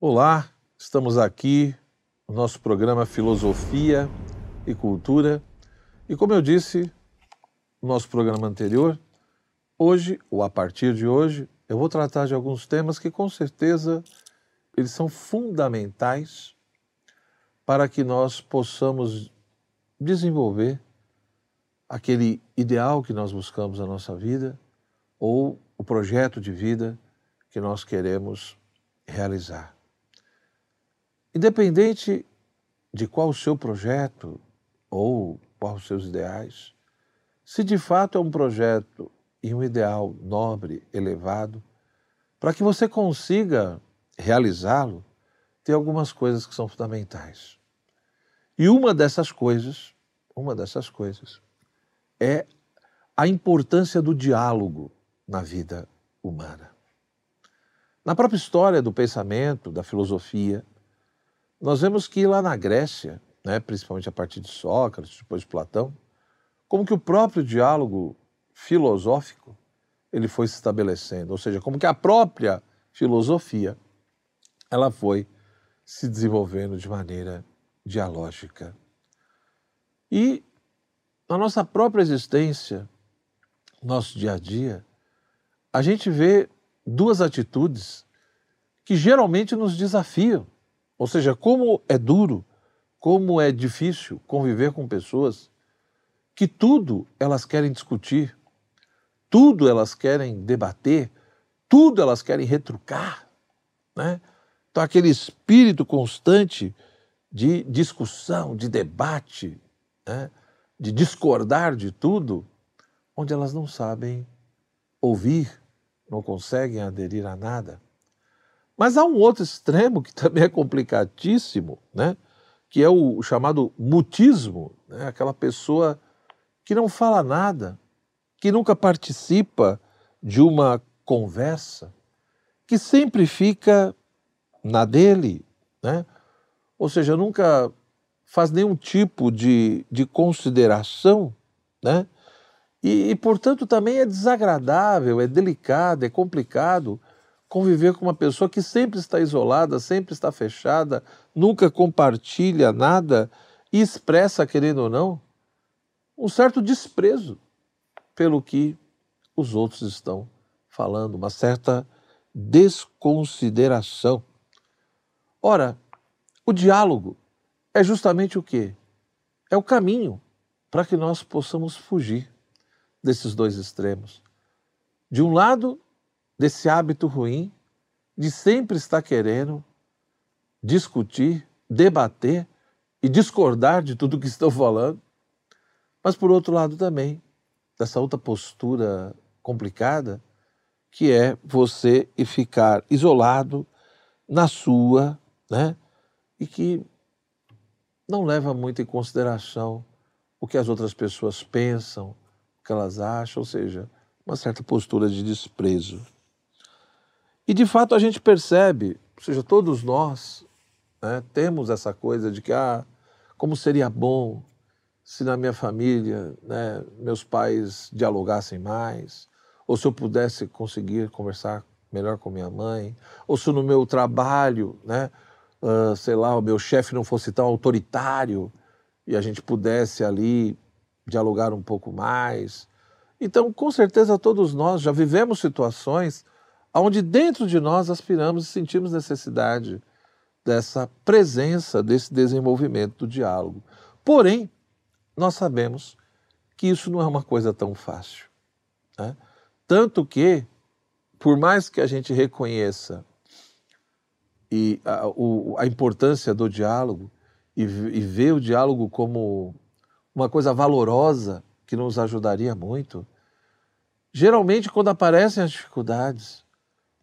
Olá, estamos aqui no nosso programa Filosofia e Cultura. E como eu disse no nosso programa anterior, hoje, ou a partir de hoje, eu vou tratar de alguns temas que com certeza eles são fundamentais para que nós possamos desenvolver aquele ideal que nós buscamos na nossa vida ou o projeto de vida que nós queremos realizar. Independente de qual o seu projeto ou qual os seus ideais, se de fato é um projeto e um ideal nobre, elevado, para que você consiga realizá-lo, tem algumas coisas que são fundamentais. E uma dessas coisas, uma dessas coisas, é a importância do diálogo na vida humana. Na própria história do pensamento, da filosofia, nós vemos que lá na Grécia, né, principalmente a partir de Sócrates, depois de Platão, como que o próprio diálogo filosófico ele foi se estabelecendo, ou seja, como que a própria filosofia ela foi se desenvolvendo de maneira dialógica. E na nossa própria existência, nosso dia a dia, a gente vê duas atitudes que geralmente nos desafiam ou seja, como é duro, como é difícil conviver com pessoas que tudo elas querem discutir, tudo elas querem debater, tudo elas querem retrucar, né? Então aquele espírito constante de discussão, de debate, né? de discordar de tudo, onde elas não sabem ouvir, não conseguem aderir a nada. Mas há um outro extremo que também é complicadíssimo, né? que é o chamado mutismo, né? aquela pessoa que não fala nada, que nunca participa de uma conversa, que sempre fica na dele, né? ou seja, nunca faz nenhum tipo de, de consideração, né? E, e, portanto, também é desagradável, é delicado, é complicado conviver com uma pessoa que sempre está isolada, sempre está fechada, nunca compartilha nada e expressa, querendo ou não, um certo desprezo pelo que os outros estão falando, uma certa desconsideração. Ora, o diálogo é justamente o quê? É o caminho para que nós possamos fugir desses dois extremos. De um lado, desse hábito ruim de sempre estar querendo discutir, debater e discordar de tudo que estão falando, mas por outro lado também dessa outra postura complicada que é você ficar isolado na sua, né? E que não leva muito em consideração o que as outras pessoas pensam, o que elas acham, ou seja, uma certa postura de desprezo. E de fato a gente percebe, ou seja, todos nós né, temos essa coisa de que, ah, como seria bom se na minha família né, meus pais dialogassem mais, ou se eu pudesse conseguir conversar melhor com minha mãe, ou se no meu trabalho, né, uh, sei lá, o meu chefe não fosse tão autoritário e a gente pudesse ali dialogar um pouco mais. Então, com certeza, todos nós já vivemos situações onde dentro de nós aspiramos e sentimos necessidade dessa presença, desse desenvolvimento do diálogo. Porém, nós sabemos que isso não é uma coisa tão fácil. Né? Tanto que, por mais que a gente reconheça e a, o, a importância do diálogo e, e o diálogo como uma coisa valorosa que nos ajudaria muito, geralmente quando aparecem as dificuldades,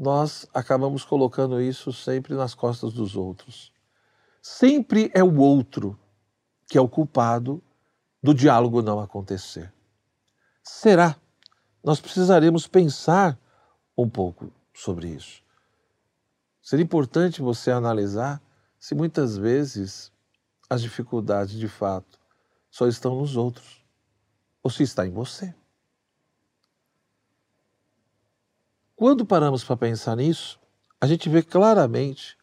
nós acabamos colocando isso sempre nas costas dos outros. Sempre é o outro que é o culpado do diálogo não acontecer. Será? Nós precisaremos pensar um pouco sobre isso. Seria importante você analisar se muitas vezes as dificuldades de fato só estão nos outros ou se está em você. Quando paramos para pensar nisso, a gente vê claramente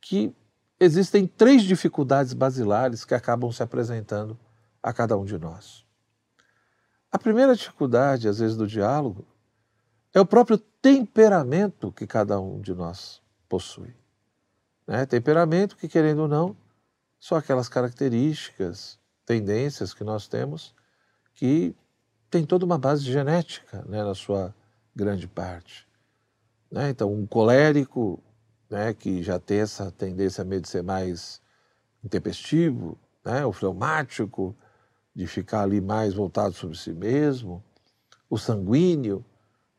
que existem três dificuldades basilares que acabam se apresentando a cada um de nós. A primeira dificuldade, às vezes, do diálogo é o próprio temperamento que cada um de nós possui. Né? Temperamento que, querendo ou não, são aquelas características, tendências que nós temos que tem toda uma base genética né, na sua grande parte. Né? Então, um colérico né, que já tem essa tendência a de ser mais intempestivo, né, o fleumático, de ficar ali mais voltado sobre si mesmo, o sanguíneo,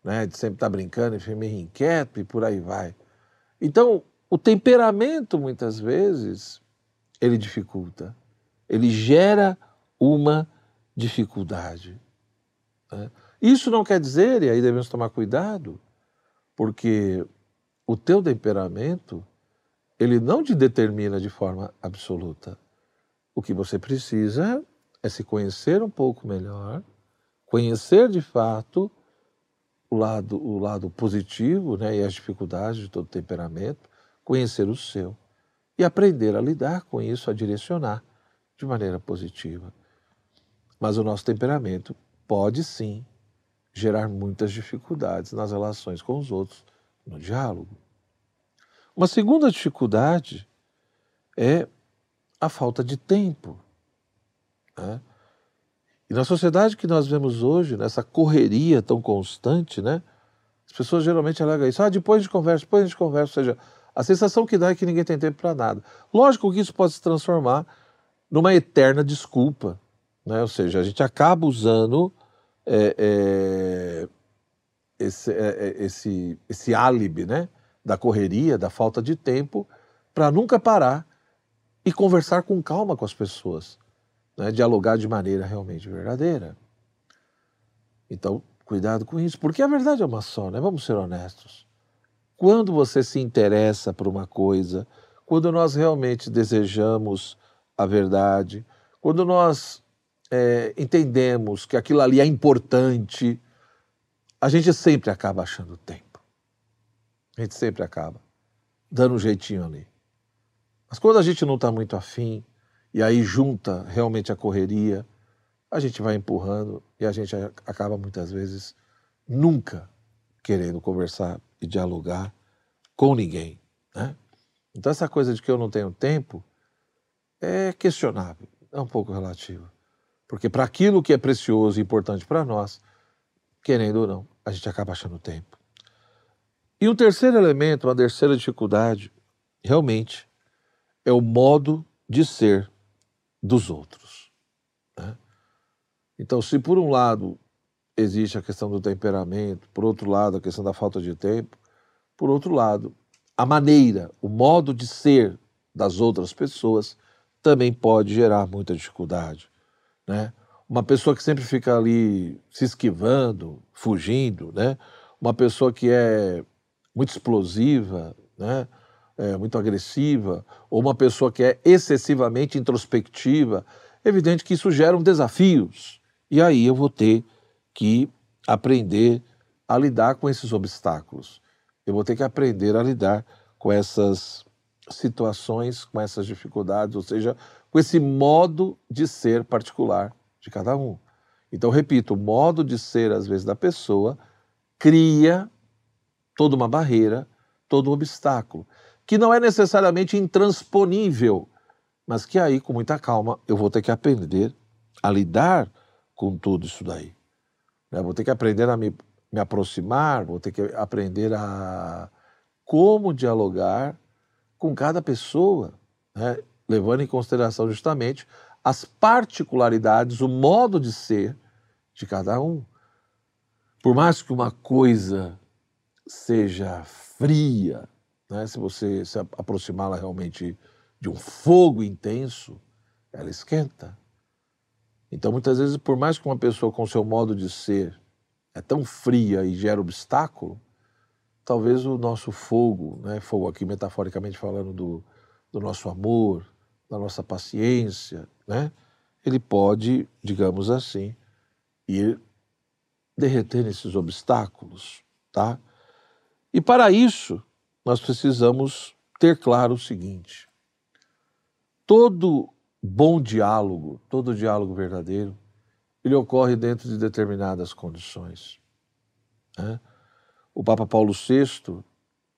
né, de sempre estar brincando e ser meio inquieto e por aí vai. Então, o temperamento, muitas vezes, ele dificulta, ele gera uma dificuldade. Né? Isso não quer dizer, e aí devemos tomar cuidado, porque o teu temperamento, ele não te determina de forma absoluta. O que você precisa é se conhecer um pouco melhor, conhecer de fato o lado, o lado positivo né, e as dificuldades de todo temperamento, conhecer o seu e aprender a lidar com isso, a direcionar de maneira positiva. Mas o nosso temperamento pode sim gerar muitas dificuldades nas relações com os outros, no diálogo. Uma segunda dificuldade é a falta de tempo. Né? E na sociedade que nós vemos hoje, nessa correria tão constante, né? as pessoas geralmente alegam isso. Ah, depois de conversa, depois gente conversa. Ou seja, a sensação que dá é que ninguém tem tempo para nada. Lógico que isso pode se transformar numa eterna desculpa. Né? Ou seja, a gente acaba usando é, é, esse, é, é, esse, esse álibi né, da correria, da falta de tempo, para nunca parar e conversar com calma com as pessoas, né, dialogar de maneira realmente verdadeira. Então, cuidado com isso, porque a verdade é uma só, né? vamos ser honestos. Quando você se interessa por uma coisa, quando nós realmente desejamos a verdade, quando nós é, entendemos que aquilo ali é importante, a gente sempre acaba achando tempo. A gente sempre acaba dando um jeitinho ali. Mas quando a gente não está muito afim, e aí junta realmente a correria, a gente vai empurrando e a gente acaba muitas vezes nunca querendo conversar e dialogar com ninguém. Né? Então, essa coisa de que eu não tenho tempo é questionável, é um pouco relativo. Porque para aquilo que é precioso e importante para nós, querendo ou não, a gente acaba achando tempo. E um terceiro elemento, uma terceira dificuldade, realmente, é o modo de ser dos outros. Né? Então, se por um lado existe a questão do temperamento, por outro lado, a questão da falta de tempo, por outro lado, a maneira, o modo de ser das outras pessoas também pode gerar muita dificuldade né? Uma pessoa que sempre fica ali se esquivando, fugindo, né? Uma pessoa que é muito explosiva, né? É, muito agressiva, ou uma pessoa que é excessivamente introspectiva, é evidente que isso gera desafios. E aí eu vou ter que aprender a lidar com esses obstáculos. Eu vou ter que aprender a lidar com essas situações, com essas dificuldades, ou seja, com esse modo de ser particular de cada um. Então, repito, o modo de ser, às vezes, da pessoa cria toda uma barreira, todo um obstáculo, que não é necessariamente intransponível, mas que aí, com muita calma, eu vou ter que aprender a lidar com tudo isso daí. Eu vou ter que aprender a me, me aproximar, vou ter que aprender a como dialogar com cada pessoa. Né? Levando em consideração justamente as particularidades, o modo de ser de cada um. Por mais que uma coisa seja fria, né, se você se aproximá-la realmente de um fogo intenso, ela esquenta. Então, muitas vezes, por mais que uma pessoa com seu modo de ser é tão fria e gera obstáculo, talvez o nosso fogo, né, fogo aqui metaforicamente falando do, do nosso amor, da nossa paciência, né? ele pode, digamos assim, ir derreter esses obstáculos, tá? E para isso, nós precisamos ter claro o seguinte: todo bom diálogo, todo diálogo verdadeiro, ele ocorre dentro de determinadas condições. Né? O Papa Paulo VI,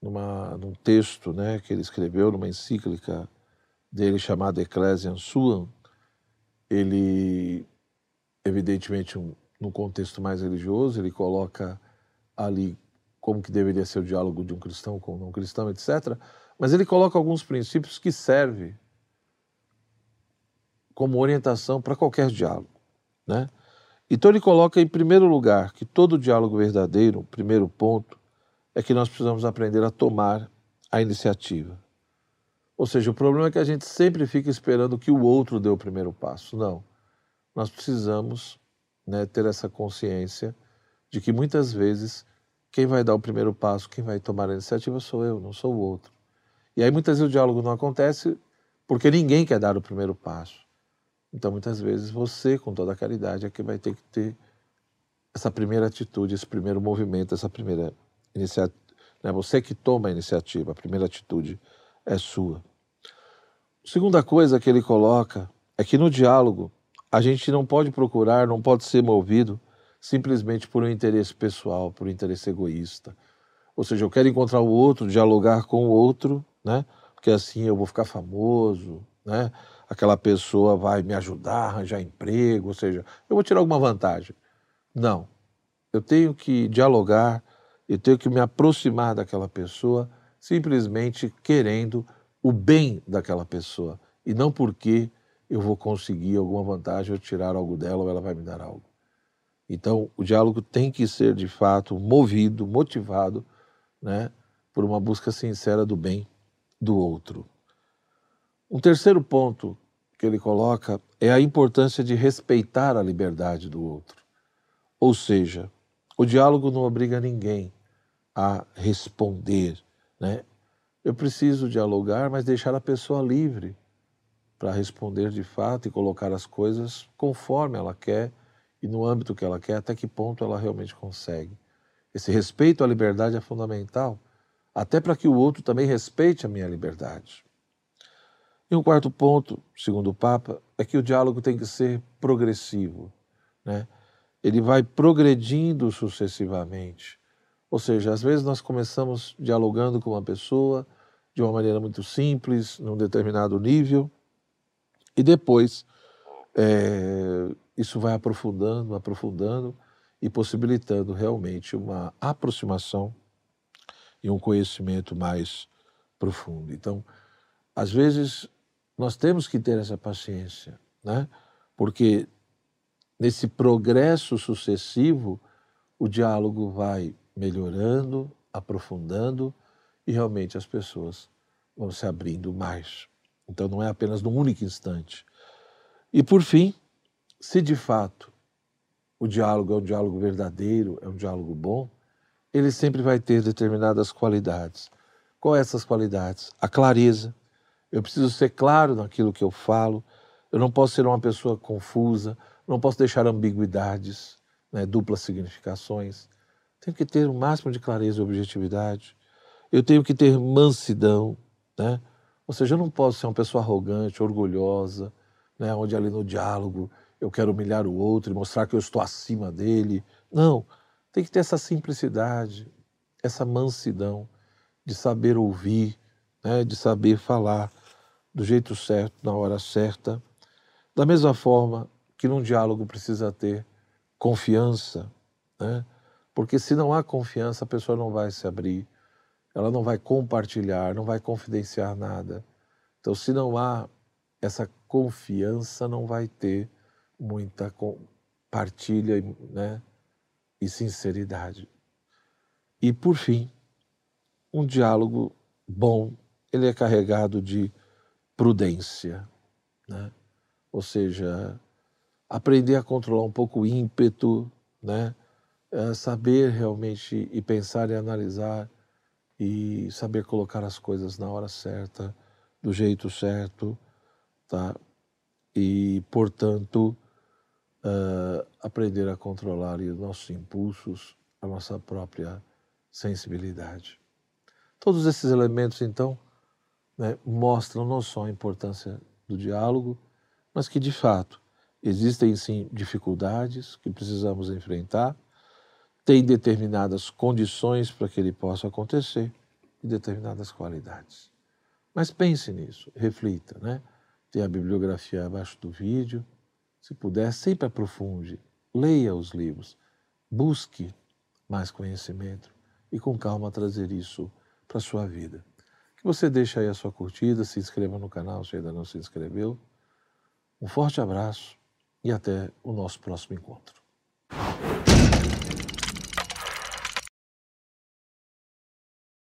numa, num texto né, que ele escreveu, numa encíclica dele chamada Ecclesiam Suam, ele, evidentemente, um, num contexto mais religioso, ele coloca ali como que deveria ser o diálogo de um cristão com um não cristão, etc. Mas ele coloca alguns princípios que servem como orientação para qualquer diálogo, né? Então ele coloca em primeiro lugar que todo diálogo verdadeiro, o primeiro ponto, é que nós precisamos aprender a tomar a iniciativa. Ou seja, o problema é que a gente sempre fica esperando que o outro dê o primeiro passo. Não. Nós precisamos né, ter essa consciência de que muitas vezes quem vai dar o primeiro passo, quem vai tomar a iniciativa sou eu, não sou o outro. E aí muitas vezes o diálogo não acontece porque ninguém quer dar o primeiro passo. Então muitas vezes você, com toda a caridade, é que vai ter que ter essa primeira atitude, esse primeiro movimento, essa primeira iniciativa. Né? Você que toma a iniciativa, a primeira atitude é sua. Segunda coisa que ele coloca é que no diálogo a gente não pode procurar, não pode ser movido simplesmente por um interesse pessoal, por um interesse egoísta. Ou seja, eu quero encontrar o outro, dialogar com o outro, né? Porque assim eu vou ficar famoso, né? Aquela pessoa vai me ajudar arranjar emprego, ou seja, eu vou tirar alguma vantagem. Não. Eu tenho que dialogar, eu tenho que me aproximar daquela pessoa simplesmente querendo o bem daquela pessoa e não porque eu vou conseguir alguma vantagem ou tirar algo dela ou ela vai me dar algo. Então, o diálogo tem que ser de fato movido, motivado, né, por uma busca sincera do bem do outro. Um terceiro ponto que ele coloca é a importância de respeitar a liberdade do outro. Ou seja, o diálogo não obriga ninguém a responder, né? Eu preciso dialogar, mas deixar a pessoa livre para responder de fato e colocar as coisas conforme ela quer e no âmbito que ela quer, até que ponto ela realmente consegue. Esse respeito à liberdade é fundamental, até para que o outro também respeite a minha liberdade. E um quarto ponto, segundo o Papa, é que o diálogo tem que ser progressivo. Né? Ele vai progredindo sucessivamente. Ou seja, às vezes nós começamos dialogando com uma pessoa de uma maneira muito simples, num determinado nível, e depois é, isso vai aprofundando, aprofundando e possibilitando realmente uma aproximação e um conhecimento mais profundo. Então, às vezes, nós temos que ter essa paciência, né? porque nesse progresso sucessivo, o diálogo vai melhorando, aprofundando e realmente as pessoas vão se abrindo mais. Então, não é apenas num único instante. E por fim, se de fato o diálogo é um diálogo verdadeiro, é um diálogo bom, ele sempre vai ter determinadas qualidades. Quais essas qualidades? A clareza. Eu preciso ser claro naquilo que eu falo. Eu não posso ser uma pessoa confusa. Não posso deixar ambiguidades, né, duplas significações. Tenho que ter o máximo de clareza e objetividade. Eu tenho que ter mansidão, né? Ou seja, eu não posso ser uma pessoa arrogante, orgulhosa, né, onde ali no diálogo eu quero humilhar o outro e mostrar que eu estou acima dele. Não, tem que ter essa simplicidade, essa mansidão de saber ouvir, né, de saber falar do jeito certo, na hora certa. Da mesma forma que num diálogo precisa ter confiança, né? Porque se não há confiança, a pessoa não vai se abrir, ela não vai compartilhar, não vai confidenciar nada. Então, se não há essa confiança, não vai ter muita partilha né, e sinceridade. E, por fim, um diálogo bom, ele é carregado de prudência, né? ou seja, aprender a controlar um pouco o ímpeto, né? É saber realmente e pensar e analisar e saber colocar as coisas na hora certa, do jeito certo, tá? E, portanto, uh, aprender a controlar os nossos impulsos, a nossa própria sensibilidade. Todos esses elementos, então, né, mostram não só a importância do diálogo, mas que de fato existem sim dificuldades que precisamos enfrentar, tem determinadas condições para que ele possa acontecer e determinadas qualidades. Mas pense nisso, reflita, né? Tem a bibliografia abaixo do vídeo. Se puder, sempre aprofunde, leia os livros, busque mais conhecimento e com calma trazer isso para a sua vida. Que você deixe aí a sua curtida, se inscreva no canal se ainda não se inscreveu. Um forte abraço e até o nosso próximo encontro.